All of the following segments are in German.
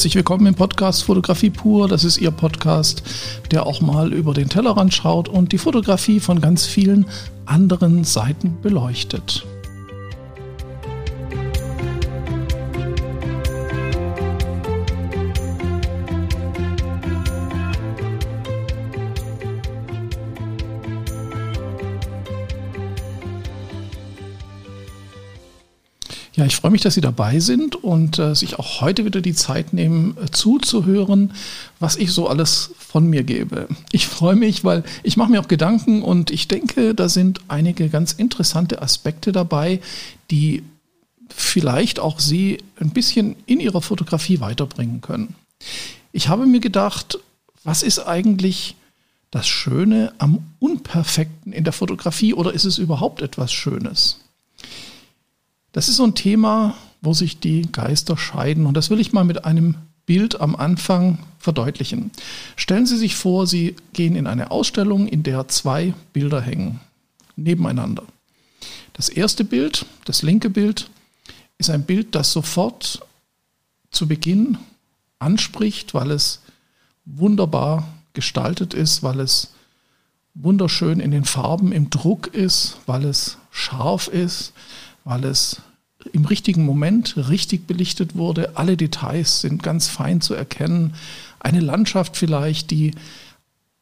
Herzlich willkommen im Podcast Fotografie pur. Das ist Ihr Podcast, der auch mal über den Tellerrand schaut und die Fotografie von ganz vielen anderen Seiten beleuchtet. Ja, ich freue mich, dass Sie dabei sind und äh, sich auch heute wieder die Zeit nehmen, äh, zuzuhören, was ich so alles von mir gebe. Ich freue mich, weil ich mache mir auch Gedanken und ich denke, da sind einige ganz interessante Aspekte dabei, die vielleicht auch Sie ein bisschen in Ihrer Fotografie weiterbringen können. Ich habe mir gedacht, was ist eigentlich das Schöne am Unperfekten in der Fotografie oder ist es überhaupt etwas Schönes? Das ist so ein Thema, wo sich die Geister scheiden. Und das will ich mal mit einem Bild am Anfang verdeutlichen. Stellen Sie sich vor, Sie gehen in eine Ausstellung, in der zwei Bilder hängen, nebeneinander. Das erste Bild, das linke Bild, ist ein Bild, das sofort zu Beginn anspricht, weil es wunderbar gestaltet ist, weil es wunderschön in den Farben im Druck ist, weil es scharf ist, weil es im richtigen Moment richtig belichtet wurde. Alle Details sind ganz fein zu erkennen. Eine Landschaft vielleicht, die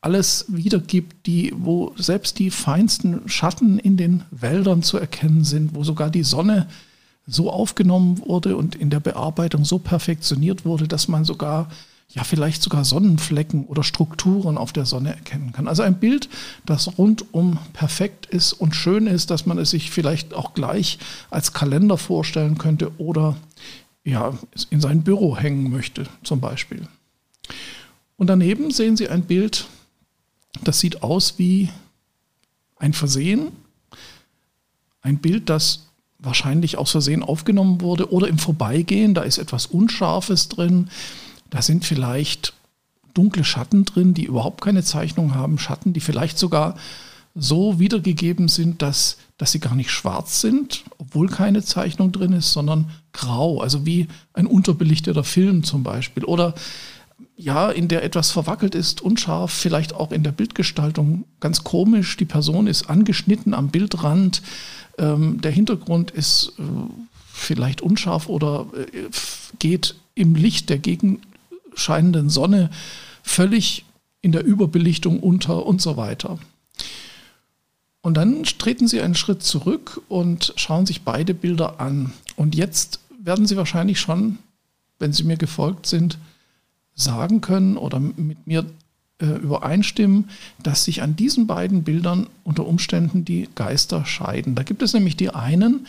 alles wiedergibt, die, wo selbst die feinsten Schatten in den Wäldern zu erkennen sind, wo sogar die Sonne so aufgenommen wurde und in der Bearbeitung so perfektioniert wurde, dass man sogar ja vielleicht sogar Sonnenflecken oder Strukturen auf der Sonne erkennen kann. Also ein Bild, das rundum perfekt ist und schön ist, dass man es sich vielleicht auch gleich als Kalender vorstellen könnte oder ja, in sein Büro hängen möchte zum Beispiel. Und daneben sehen Sie ein Bild, das sieht aus wie ein Versehen, ein Bild, das wahrscheinlich aus Versehen aufgenommen wurde oder im Vorbeigehen, da ist etwas Unscharfes drin, da sind vielleicht dunkle Schatten drin, die überhaupt keine Zeichnung haben, Schatten, die vielleicht sogar so wiedergegeben sind, dass, dass sie gar nicht schwarz sind, obwohl keine Zeichnung drin ist, sondern grau, also wie ein unterbelichteter Film zum Beispiel. Oder ja, in der etwas verwackelt ist, unscharf, vielleicht auch in der Bildgestaltung ganz komisch. Die Person ist angeschnitten am Bildrand, ähm, der Hintergrund ist äh, vielleicht unscharf oder äh, geht im Licht der Gegen scheinenden Sonne völlig in der Überbelichtung unter und so weiter. Und dann treten Sie einen Schritt zurück und schauen sich beide Bilder an. Und jetzt werden Sie wahrscheinlich schon, wenn Sie mir gefolgt sind, sagen können oder mit mir äh, übereinstimmen, dass sich an diesen beiden Bildern unter Umständen die Geister scheiden. Da gibt es nämlich die einen,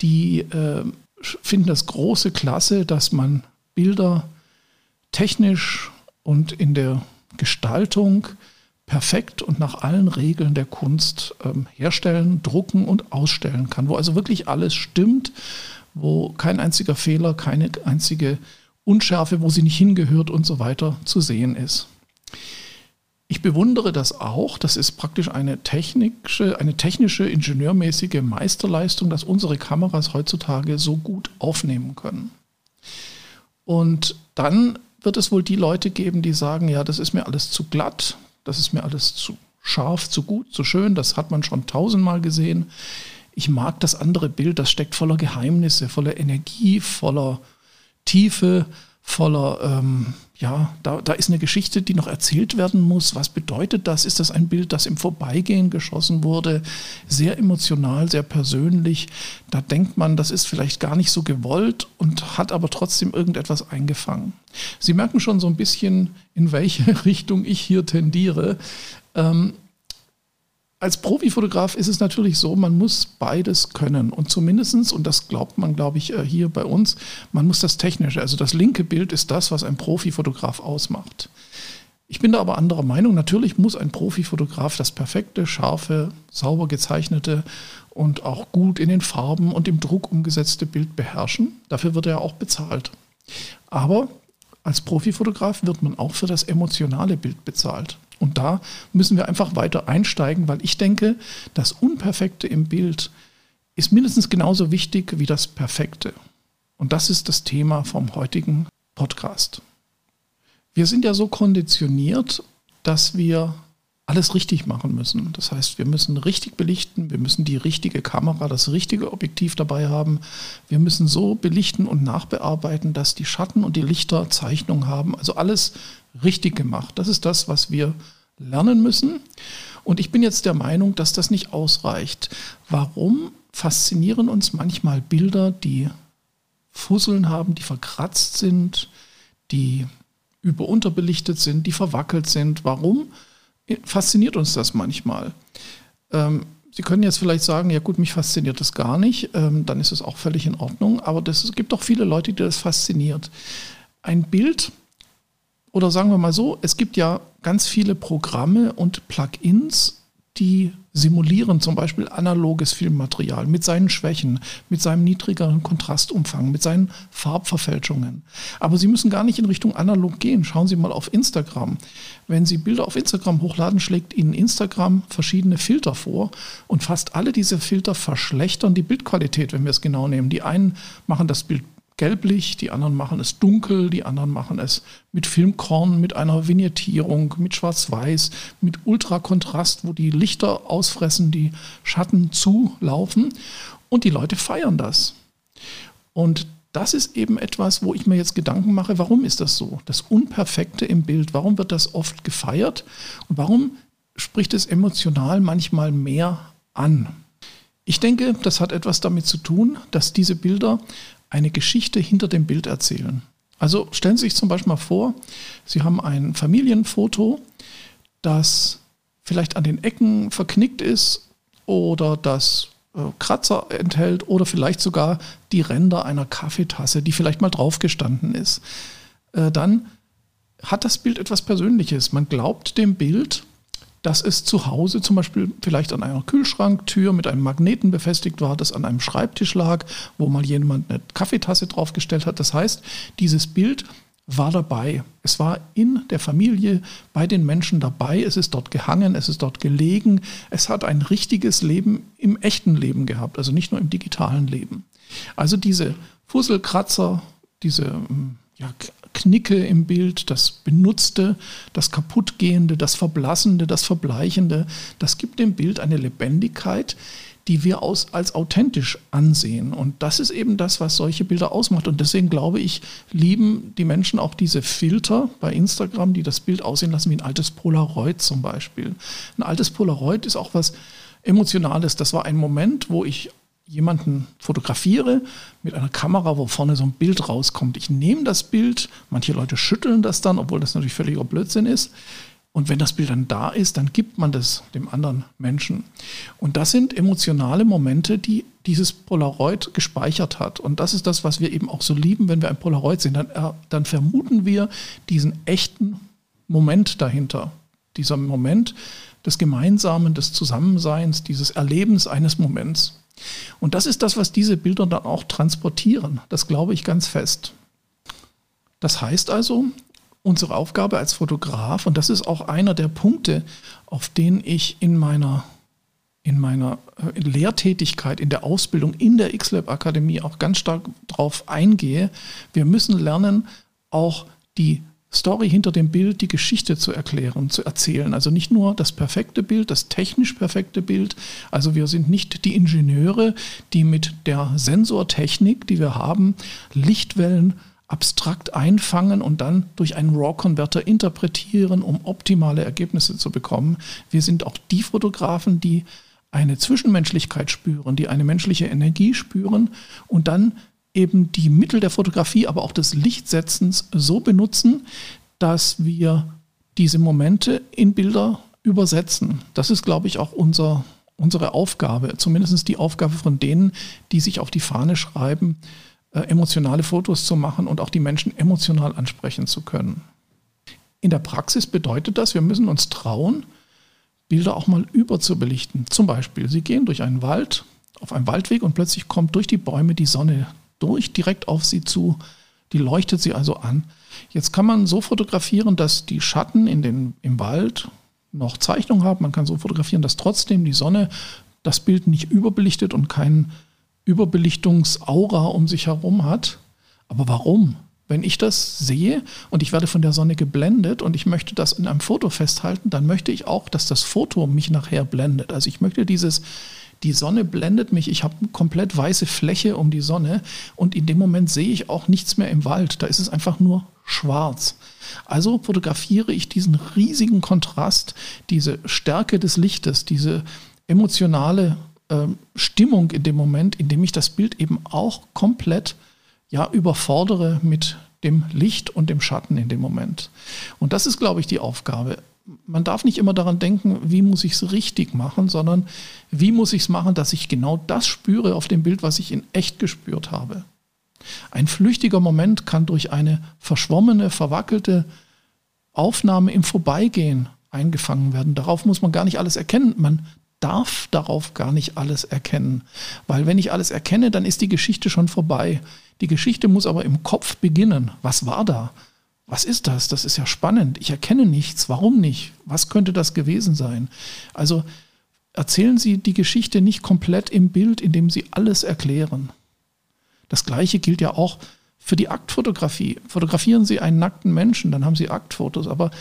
die äh, finden das große Klasse, dass man Bilder technisch und in der Gestaltung perfekt und nach allen Regeln der Kunst ähm, herstellen, drucken und ausstellen kann, wo also wirklich alles stimmt, wo kein einziger Fehler, keine einzige Unschärfe, wo sie nicht hingehört und so weiter zu sehen ist. Ich bewundere das auch. Das ist praktisch eine technische, eine technische, ingenieurmäßige Meisterleistung, dass unsere Kameras heutzutage so gut aufnehmen können. Und dann wird es wohl die Leute geben, die sagen, ja, das ist mir alles zu glatt, das ist mir alles zu scharf, zu gut, zu schön, das hat man schon tausendmal gesehen. Ich mag das andere Bild, das steckt voller Geheimnisse, voller Energie, voller Tiefe, voller, ähm, ja, da, da ist eine Geschichte, die noch erzählt werden muss. Was bedeutet das? Ist das ein Bild, das im Vorbeigehen geschossen wurde? Sehr emotional, sehr persönlich. Da denkt man, das ist vielleicht gar nicht so gewollt und hat aber trotzdem irgendetwas eingefangen. Sie merken schon so ein bisschen, in welche Richtung ich hier tendiere. Ähm, als Profifotograf ist es natürlich so, man muss beides können. Und zumindestens und das glaubt man, glaube ich, äh, hier bei uns, man muss das Technische, also das linke Bild ist das, was ein Profifotograf ausmacht. Ich bin da aber anderer Meinung. Natürlich muss ein Profifotograf das perfekte, scharfe, sauber gezeichnete und auch gut in den Farben und im Druck umgesetzte Bild beherrschen. Dafür wird er auch bezahlt. Aber als Profifotograf wird man auch für das emotionale Bild bezahlt. Und da müssen wir einfach weiter einsteigen, weil ich denke, das Unperfekte im Bild ist mindestens genauso wichtig wie das Perfekte. Und das ist das Thema vom heutigen Podcast. Wir sind ja so konditioniert, dass wir alles richtig machen müssen. Das heißt, wir müssen richtig belichten, wir müssen die richtige Kamera, das richtige Objektiv dabei haben. Wir müssen so belichten und nachbearbeiten, dass die Schatten und die Lichter Zeichnung haben. Also alles richtig gemacht. Das ist das, was wir lernen müssen. Und ich bin jetzt der Meinung, dass das nicht ausreicht. Warum faszinieren uns manchmal Bilder, die Fusseln haben, die verkratzt sind, die überunterbelichtet sind, die verwackelt sind? Warum? fasziniert uns das manchmal. Ähm, Sie können jetzt vielleicht sagen, ja gut, mich fasziniert das gar nicht, ähm, dann ist es auch völlig in Ordnung, aber das, es gibt auch viele Leute, die das fasziniert. Ein Bild, oder sagen wir mal so, es gibt ja ganz viele Programme und Plugins, die simulieren zum Beispiel analoges Filmmaterial mit seinen Schwächen, mit seinem niedrigeren Kontrastumfang, mit seinen Farbverfälschungen. Aber Sie müssen gar nicht in Richtung analog gehen. Schauen Sie mal auf Instagram. Wenn Sie Bilder auf Instagram hochladen, schlägt Ihnen Instagram verschiedene Filter vor und fast alle diese Filter verschlechtern die Bildqualität, wenn wir es genau nehmen. Die einen machen das Bild gelblich, die anderen machen es dunkel, die anderen machen es mit Filmkorn, mit einer Vignettierung, mit Schwarz-Weiß, mit Ultrakontrast, wo die Lichter ausfressen, die Schatten zulaufen und die Leute feiern das. Und das ist eben etwas, wo ich mir jetzt Gedanken mache, warum ist das so? Das Unperfekte im Bild, warum wird das oft gefeiert und warum spricht es emotional manchmal mehr an? Ich denke, das hat etwas damit zu tun, dass diese Bilder eine Geschichte hinter dem Bild erzählen. Also stellen Sie sich zum Beispiel mal vor, Sie haben ein Familienfoto, das vielleicht an den Ecken verknickt ist oder das äh, Kratzer enthält oder vielleicht sogar die Ränder einer Kaffeetasse, die vielleicht mal draufgestanden ist. Äh, dann hat das Bild etwas Persönliches. Man glaubt dem Bild dass es zu Hause zum Beispiel vielleicht an einer Kühlschranktür mit einem Magneten befestigt war, das an einem Schreibtisch lag, wo mal jemand eine Kaffeetasse draufgestellt hat. Das heißt, dieses Bild war dabei. Es war in der Familie bei den Menschen dabei. Es ist dort gehangen, es ist dort gelegen. Es hat ein richtiges Leben im echten Leben gehabt, also nicht nur im digitalen Leben. Also diese Fusselkratzer, diese hm, ja, Knicke im Bild, das Benutzte, das Kaputtgehende, das Verblassende, das Verbleichende, das gibt dem Bild eine Lebendigkeit, die wir aus, als authentisch ansehen. Und das ist eben das, was solche Bilder ausmacht. Und deswegen glaube ich, lieben die Menschen auch diese Filter bei Instagram, die das Bild aussehen lassen wie ein altes Polaroid zum Beispiel. Ein altes Polaroid ist auch was Emotionales. Das war ein Moment, wo ich jemanden fotografiere mit einer Kamera, wo vorne so ein Bild rauskommt. Ich nehme das Bild, manche Leute schütteln das dann, obwohl das natürlich völliger Blödsinn ist. Und wenn das Bild dann da ist, dann gibt man das dem anderen Menschen. Und das sind emotionale Momente, die dieses Polaroid gespeichert hat. Und das ist das, was wir eben auch so lieben, wenn wir ein Polaroid sehen. Dann, äh, dann vermuten wir diesen echten Moment dahinter. Dieser Moment des Gemeinsamen, des Zusammenseins, dieses Erlebens eines Moments. Und das ist das, was diese Bilder dann auch transportieren. Das glaube ich ganz fest. Das heißt also, unsere Aufgabe als Fotograf, und das ist auch einer der Punkte, auf den ich in meiner, in meiner äh, Lehrtätigkeit, in der Ausbildung in der XLab Akademie auch ganz stark drauf eingehe, wir müssen lernen, auch die Story hinter dem Bild, die Geschichte zu erklären, zu erzählen. Also nicht nur das perfekte Bild, das technisch perfekte Bild. Also wir sind nicht die Ingenieure, die mit der Sensortechnik, die wir haben, Lichtwellen abstrakt einfangen und dann durch einen RAW-Converter interpretieren, um optimale Ergebnisse zu bekommen. Wir sind auch die Fotografen, die eine Zwischenmenschlichkeit spüren, die eine menschliche Energie spüren und dann eben die Mittel der Fotografie, aber auch des Lichtsetzens so benutzen, dass wir diese Momente in Bilder übersetzen. Das ist, glaube ich, auch unser, unsere Aufgabe, zumindest die Aufgabe von denen, die sich auf die Fahne schreiben, äh, emotionale Fotos zu machen und auch die Menschen emotional ansprechen zu können. In der Praxis bedeutet das, wir müssen uns trauen, Bilder auch mal überzubelichten. Zum Beispiel, Sie gehen durch einen Wald, auf einem Waldweg und plötzlich kommt durch die Bäume die Sonne durch direkt auf sie zu. Die leuchtet sie also an. Jetzt kann man so fotografieren, dass die Schatten in den, im Wald noch Zeichnung haben. Man kann so fotografieren, dass trotzdem die Sonne das Bild nicht überbelichtet und kein Überbelichtungsaura um sich herum hat. Aber warum? Wenn ich das sehe und ich werde von der Sonne geblendet und ich möchte das in einem Foto festhalten, dann möchte ich auch, dass das Foto mich nachher blendet. Also ich möchte dieses, die Sonne blendet mich, ich habe komplett weiße Fläche um die Sonne und in dem Moment sehe ich auch nichts mehr im Wald. Da ist es einfach nur schwarz. Also fotografiere ich diesen riesigen Kontrast, diese Stärke des Lichtes, diese emotionale äh, Stimmung in dem Moment, in dem ich das Bild eben auch komplett ja, überfordere mit dem Licht und dem Schatten in dem Moment. Und das ist, glaube ich, die Aufgabe. Man darf nicht immer daran denken, wie muss ich es richtig machen, sondern wie muss ich es machen, dass ich genau das spüre auf dem Bild, was ich in echt gespürt habe. Ein flüchtiger Moment kann durch eine verschwommene, verwackelte Aufnahme im Vorbeigehen eingefangen werden. Darauf muss man gar nicht alles erkennen. Man darf darauf gar nicht alles erkennen. Weil wenn ich alles erkenne, dann ist die Geschichte schon vorbei. Die Geschichte muss aber im Kopf beginnen. Was war da? Was ist das? Das ist ja spannend. Ich erkenne nichts. Warum nicht? Was könnte das gewesen sein? Also erzählen Sie die Geschichte nicht komplett im Bild, indem Sie alles erklären. Das gleiche gilt ja auch für die Aktfotografie. Fotografieren Sie einen nackten Menschen, dann haben Sie Aktfotos. Aber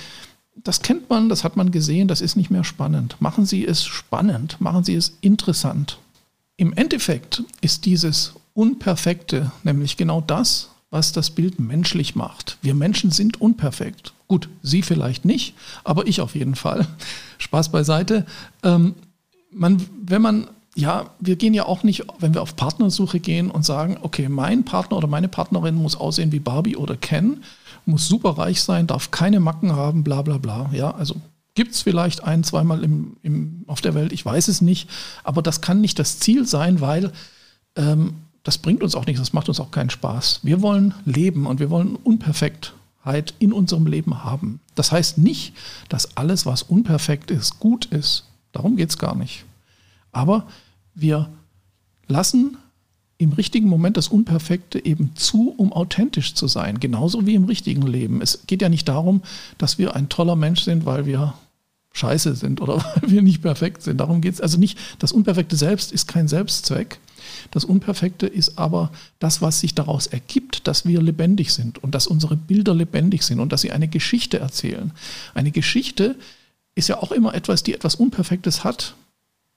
das kennt man, das hat man gesehen, das ist nicht mehr spannend. Machen Sie es spannend, machen Sie es interessant. Im Endeffekt ist dieses Unperfekte nämlich genau das, was das Bild menschlich macht. Wir Menschen sind unperfekt. Gut, Sie vielleicht nicht, aber ich auf jeden Fall. Spaß beiseite. Ähm, man, wenn man, ja, wir gehen ja auch nicht, wenn wir auf Partnersuche gehen und sagen, okay, mein Partner oder meine Partnerin muss aussehen wie Barbie oder Ken, muss super reich sein, darf keine Macken haben, bla bla bla. Ja, also gibt es vielleicht ein, zweimal im, im, auf der Welt, ich weiß es nicht, aber das kann nicht das Ziel sein, weil ähm, das bringt uns auch nichts, das macht uns auch keinen Spaß. Wir wollen leben und wir wollen Unperfektheit in unserem Leben haben. Das heißt nicht, dass alles, was unperfekt ist, gut ist. Darum geht es gar nicht. Aber wir lassen im richtigen Moment das Unperfekte eben zu, um authentisch zu sein, genauso wie im richtigen Leben. Es geht ja nicht darum, dass wir ein toller Mensch sind, weil wir scheiße sind oder weil wir nicht perfekt sind. Darum geht es also nicht, das Unperfekte selbst ist kein Selbstzweck. Das Unperfekte ist aber das, was sich daraus ergibt, dass wir lebendig sind und dass unsere Bilder lebendig sind und dass sie eine Geschichte erzählen. Eine Geschichte ist ja auch immer etwas, die etwas Unperfektes hat.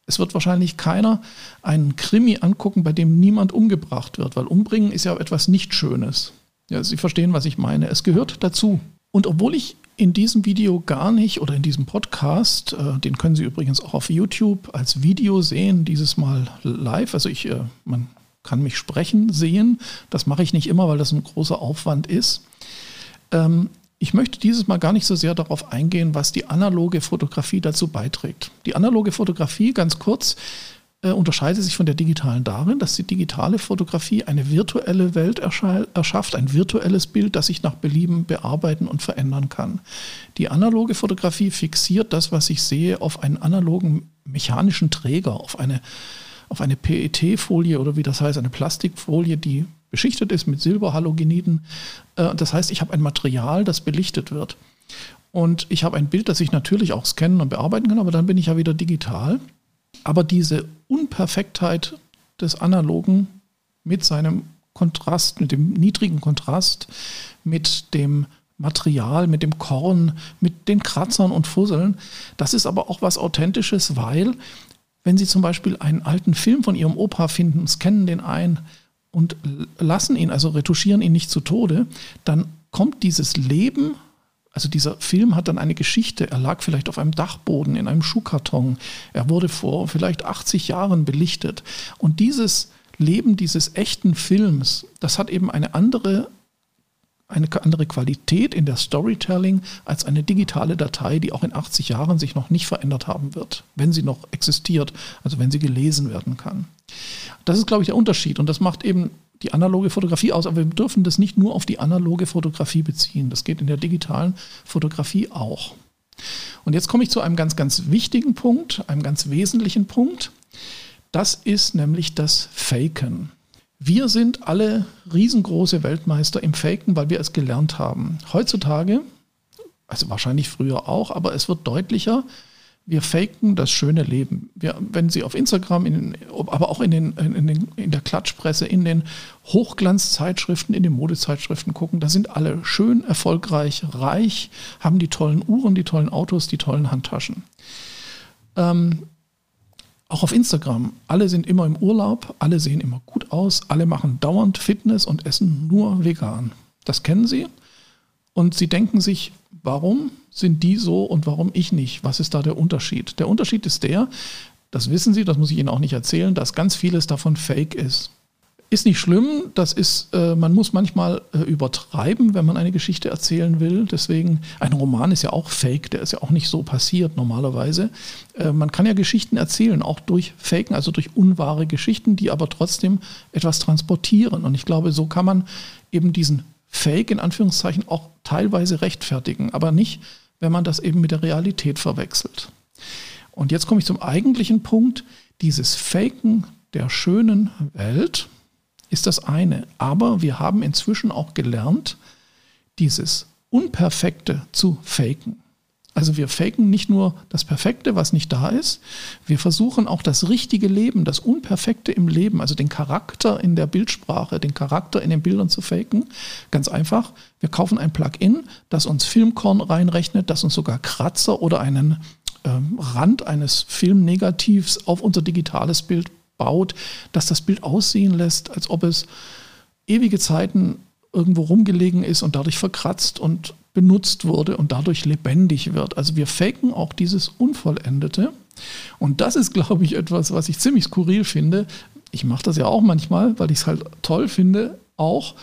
Es wird wahrscheinlich keiner einen Krimi angucken, bei dem niemand umgebracht wird, weil umbringen ist ja etwas nicht Schönes. Ja, Sie verstehen, was ich meine. Es gehört dazu. Und obwohl ich in diesem Video gar nicht oder in diesem Podcast, äh, den können Sie übrigens auch auf YouTube als Video sehen, dieses Mal live. Also ich, äh, man kann mich sprechen sehen. Das mache ich nicht immer, weil das ein großer Aufwand ist. Ähm, ich möchte dieses Mal gar nicht so sehr darauf eingehen, was die analoge Fotografie dazu beiträgt. Die analoge Fotografie, ganz kurz, unterscheidet sich von der digitalen darin, dass die digitale Fotografie eine virtuelle Welt erschafft, ein virtuelles Bild, das sich nach Belieben bearbeiten und verändern kann. Die analoge Fotografie fixiert das, was ich sehe, auf einen analogen mechanischen Träger, auf eine, auf eine PET-Folie oder wie das heißt, eine Plastikfolie, die beschichtet ist mit Silberhalogeniden. Äh, das heißt, ich habe ein Material, das belichtet wird. Und ich habe ein Bild, das ich natürlich auch scannen und bearbeiten kann, aber dann bin ich ja wieder digital. Aber diese Unperfektheit des Analogen mit seinem Kontrast, mit dem niedrigen Kontrast, mit dem Material, mit dem Korn, mit den Kratzern und Fusseln, das ist aber auch was Authentisches, weil wenn Sie zum Beispiel einen alten Film von Ihrem Opa finden, scannen den ein, und lassen ihn, also retuschieren ihn nicht zu Tode, dann kommt dieses Leben, also dieser Film hat dann eine Geschichte. Er lag vielleicht auf einem Dachboden in einem Schuhkarton. Er wurde vor vielleicht 80 Jahren belichtet. Und dieses Leben dieses echten Films, das hat eben eine andere eine andere Qualität in der Storytelling als eine digitale Datei, die auch in 80 Jahren sich noch nicht verändert haben wird, wenn sie noch existiert, also wenn sie gelesen werden kann. Das ist, glaube ich, der Unterschied und das macht eben die analoge Fotografie aus, aber wir dürfen das nicht nur auf die analoge Fotografie beziehen. Das geht in der digitalen Fotografie auch. Und jetzt komme ich zu einem ganz, ganz wichtigen Punkt, einem ganz wesentlichen Punkt. Das ist nämlich das Faken. Wir sind alle riesengroße Weltmeister im Faken, weil wir es gelernt haben. Heutzutage, also wahrscheinlich früher auch, aber es wird deutlicher, wir faken das schöne Leben. Wir, wenn Sie auf Instagram, in, aber auch in, den, in, den, in der Klatschpresse, in den Hochglanzzeitschriften, in den Modezeitschriften gucken, da sind alle schön, erfolgreich, reich, haben die tollen Uhren, die tollen Autos, die tollen Handtaschen. Ähm, auch auf Instagram, alle sind immer im Urlaub, alle sehen immer gut aus, alle machen dauernd Fitness und essen nur vegan. Das kennen Sie. Und Sie denken sich, warum sind die so und warum ich nicht? Was ist da der Unterschied? Der Unterschied ist der, das wissen Sie, das muss ich Ihnen auch nicht erzählen, dass ganz vieles davon fake ist. Ist nicht schlimm, das ist, äh, man muss manchmal äh, übertreiben, wenn man eine Geschichte erzählen will. Deswegen, ein Roman ist ja auch fake, der ist ja auch nicht so passiert normalerweise. Äh, man kann ja Geschichten erzählen, auch durch Faken, also durch unwahre Geschichten, die aber trotzdem etwas transportieren. Und ich glaube, so kann man eben diesen Fake in Anführungszeichen auch teilweise rechtfertigen, aber nicht, wenn man das eben mit der Realität verwechselt. Und jetzt komme ich zum eigentlichen Punkt. Dieses Faken der schönen Welt ist das eine. Aber wir haben inzwischen auch gelernt, dieses Unperfekte zu faken. Also wir faken nicht nur das Perfekte, was nicht da ist, wir versuchen auch das richtige Leben, das Unperfekte im Leben, also den Charakter in der Bildsprache, den Charakter in den Bildern zu faken. Ganz einfach, wir kaufen ein Plugin, das uns Filmkorn reinrechnet, das uns sogar Kratzer oder einen ähm, Rand eines Filmnegativs auf unser digitales Bild baut, dass das Bild aussehen lässt, als ob es ewige Zeiten irgendwo rumgelegen ist und dadurch verkratzt und benutzt wurde und dadurch lebendig wird. Also wir faken auch dieses Unvollendete. Und das ist, glaube ich, etwas, was ich ziemlich skurril finde. Ich mache das ja auch manchmal, weil ich es halt toll finde, auch.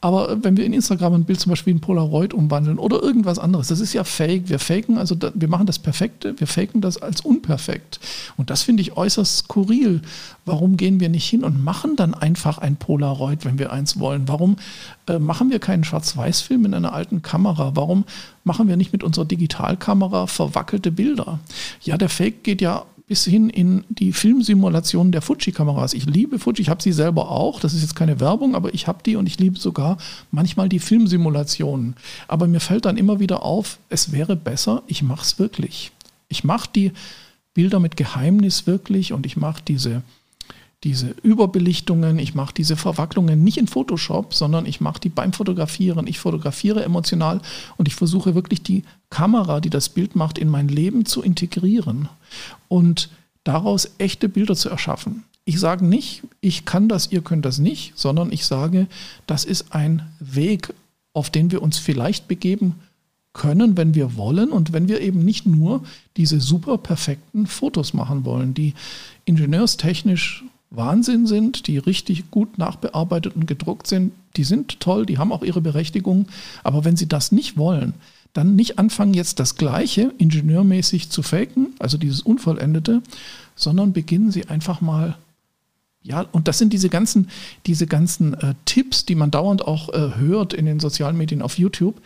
Aber wenn wir in Instagram ein Bild zum Beispiel in Polaroid umwandeln oder irgendwas anderes, das ist ja fake. Wir faken, also da, wir machen das Perfekte, wir faken das als unperfekt. Und das finde ich äußerst skurril. Warum gehen wir nicht hin und machen dann einfach ein Polaroid, wenn wir eins wollen? Warum äh, machen wir keinen Schwarz-Weiß-Film in einer alten Kamera? Warum machen wir nicht mit unserer Digitalkamera verwackelte Bilder? Ja, der Fake geht ja bis hin in die Filmsimulationen der Fuji-Kameras. Ich liebe Fuji, ich habe sie selber auch. Das ist jetzt keine Werbung, aber ich habe die und ich liebe sogar manchmal die Filmsimulationen. Aber mir fällt dann immer wieder auf, es wäre besser, ich mache es wirklich. Ich mache die Bilder mit Geheimnis wirklich und ich mache diese diese Überbelichtungen, ich mache diese Verwacklungen nicht in Photoshop, sondern ich mache die beim Fotografieren. Ich fotografiere emotional und ich versuche wirklich die Kamera, die das Bild macht, in mein Leben zu integrieren und daraus echte Bilder zu erschaffen. Ich sage nicht, ich kann das, ihr könnt das nicht, sondern ich sage, das ist ein Weg, auf den wir uns vielleicht begeben können, wenn wir wollen und wenn wir eben nicht nur diese super perfekten Fotos machen wollen, die ingenieurstechnisch Wahnsinn sind, die richtig gut nachbearbeitet und gedruckt sind, die sind toll, die haben auch ihre Berechtigung. Aber wenn sie das nicht wollen, dann nicht anfangen, jetzt das Gleiche ingenieurmäßig zu faken, also dieses Unvollendete, sondern beginnen sie einfach mal. Ja, und das sind diese ganzen, diese ganzen äh, Tipps, die man dauernd auch äh, hört in den sozialen Medien auf YouTube.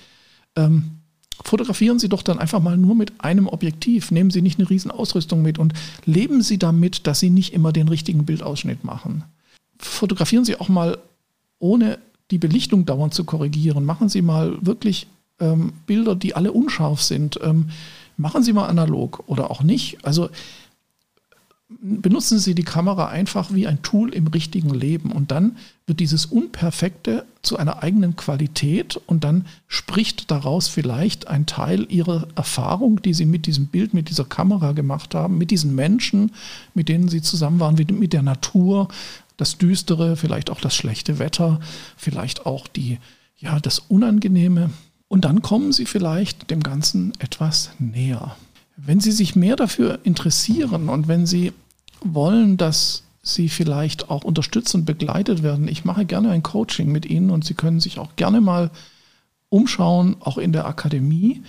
Ähm, fotografieren Sie doch dann einfach mal nur mit einem Objektiv. Nehmen Sie nicht eine riesen Ausrüstung mit und leben Sie damit, dass Sie nicht immer den richtigen Bildausschnitt machen. Fotografieren Sie auch mal ohne die Belichtung dauernd zu korrigieren. Machen Sie mal wirklich ähm, Bilder, die alle unscharf sind. Ähm, machen Sie mal analog oder auch nicht. Also benutzen Sie die Kamera einfach wie ein Tool im richtigen Leben und dann wird dieses Unperfekte zu einer eigenen Qualität und dann spricht daraus vielleicht ein Teil Ihrer Erfahrung, die Sie mit diesem Bild, mit dieser Kamera gemacht haben, mit diesen Menschen, mit denen Sie zusammen waren, mit der Natur, das Düstere, vielleicht auch das schlechte Wetter, vielleicht auch die, ja, das Unangenehme. Und dann kommen Sie vielleicht dem Ganzen etwas näher. Wenn Sie sich mehr dafür interessieren und wenn Sie wollen, dass Sie vielleicht auch unterstützt und begleitet werden, ich mache gerne ein Coaching mit Ihnen und Sie können sich auch gerne mal umschauen, auch in der Akademie.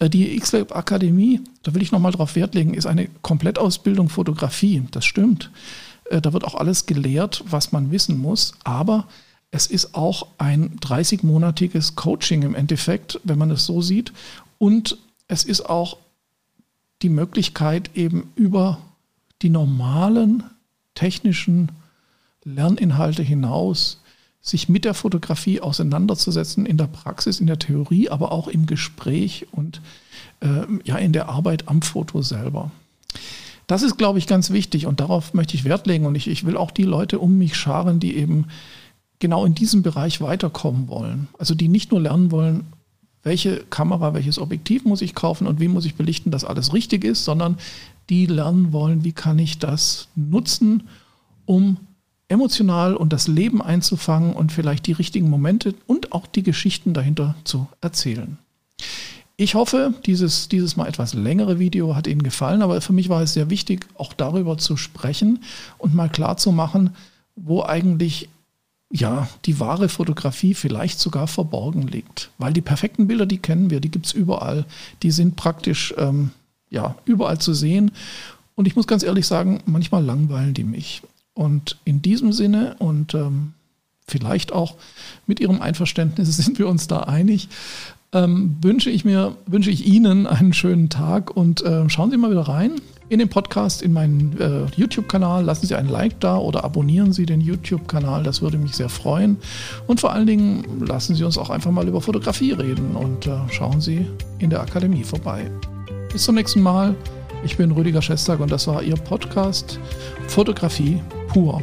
Äh, die XLab Akademie, da will ich nochmal drauf Wert legen, ist eine Komplettausbildung Fotografie. Das stimmt. Äh, da wird auch alles gelehrt, was man wissen muss. Aber es ist auch ein 30-monatiges Coaching im Endeffekt, wenn man es so sieht. Und es ist auch die Möglichkeit, eben über die normalen technischen Lerninhalte hinaus sich mit der Fotografie auseinanderzusetzen, in der Praxis, in der Theorie, aber auch im Gespräch und äh, ja in der Arbeit am Foto selber. Das ist, glaube ich, ganz wichtig und darauf möchte ich Wert legen und ich, ich will auch die Leute um mich scharen, die eben genau in diesem Bereich weiterkommen wollen. Also die nicht nur lernen wollen, welche Kamera, welches Objektiv muss ich kaufen und wie muss ich belichten, dass alles richtig ist, sondern die lernen wollen, wie kann ich das nutzen, um emotional und das Leben einzufangen und vielleicht die richtigen Momente und auch die Geschichten dahinter zu erzählen. Ich hoffe, dieses, dieses mal etwas längere Video hat Ihnen gefallen, aber für mich war es sehr wichtig, auch darüber zu sprechen und mal klar zu machen, wo eigentlich ja, die wahre Fotografie vielleicht sogar verborgen liegt. Weil die perfekten Bilder, die kennen wir, die gibt es überall. Die sind praktisch ähm, ja, überall zu sehen. Und ich muss ganz ehrlich sagen, manchmal langweilen die mich. Und in diesem Sinne und ähm, vielleicht auch mit Ihrem Einverständnis sind wir uns da einig, ähm, wünsche ich mir, wünsche ich Ihnen einen schönen Tag und äh, schauen Sie mal wieder rein in den Podcast, in meinen äh, YouTube-Kanal. Lassen Sie ein Like da oder abonnieren Sie den YouTube-Kanal, das würde mich sehr freuen. Und vor allen Dingen lassen Sie uns auch einfach mal über Fotografie reden und äh, schauen Sie in der Akademie vorbei. Bis zum nächsten Mal. Ich bin Rüdiger Schestag und das war Ihr Podcast Fotografie pur.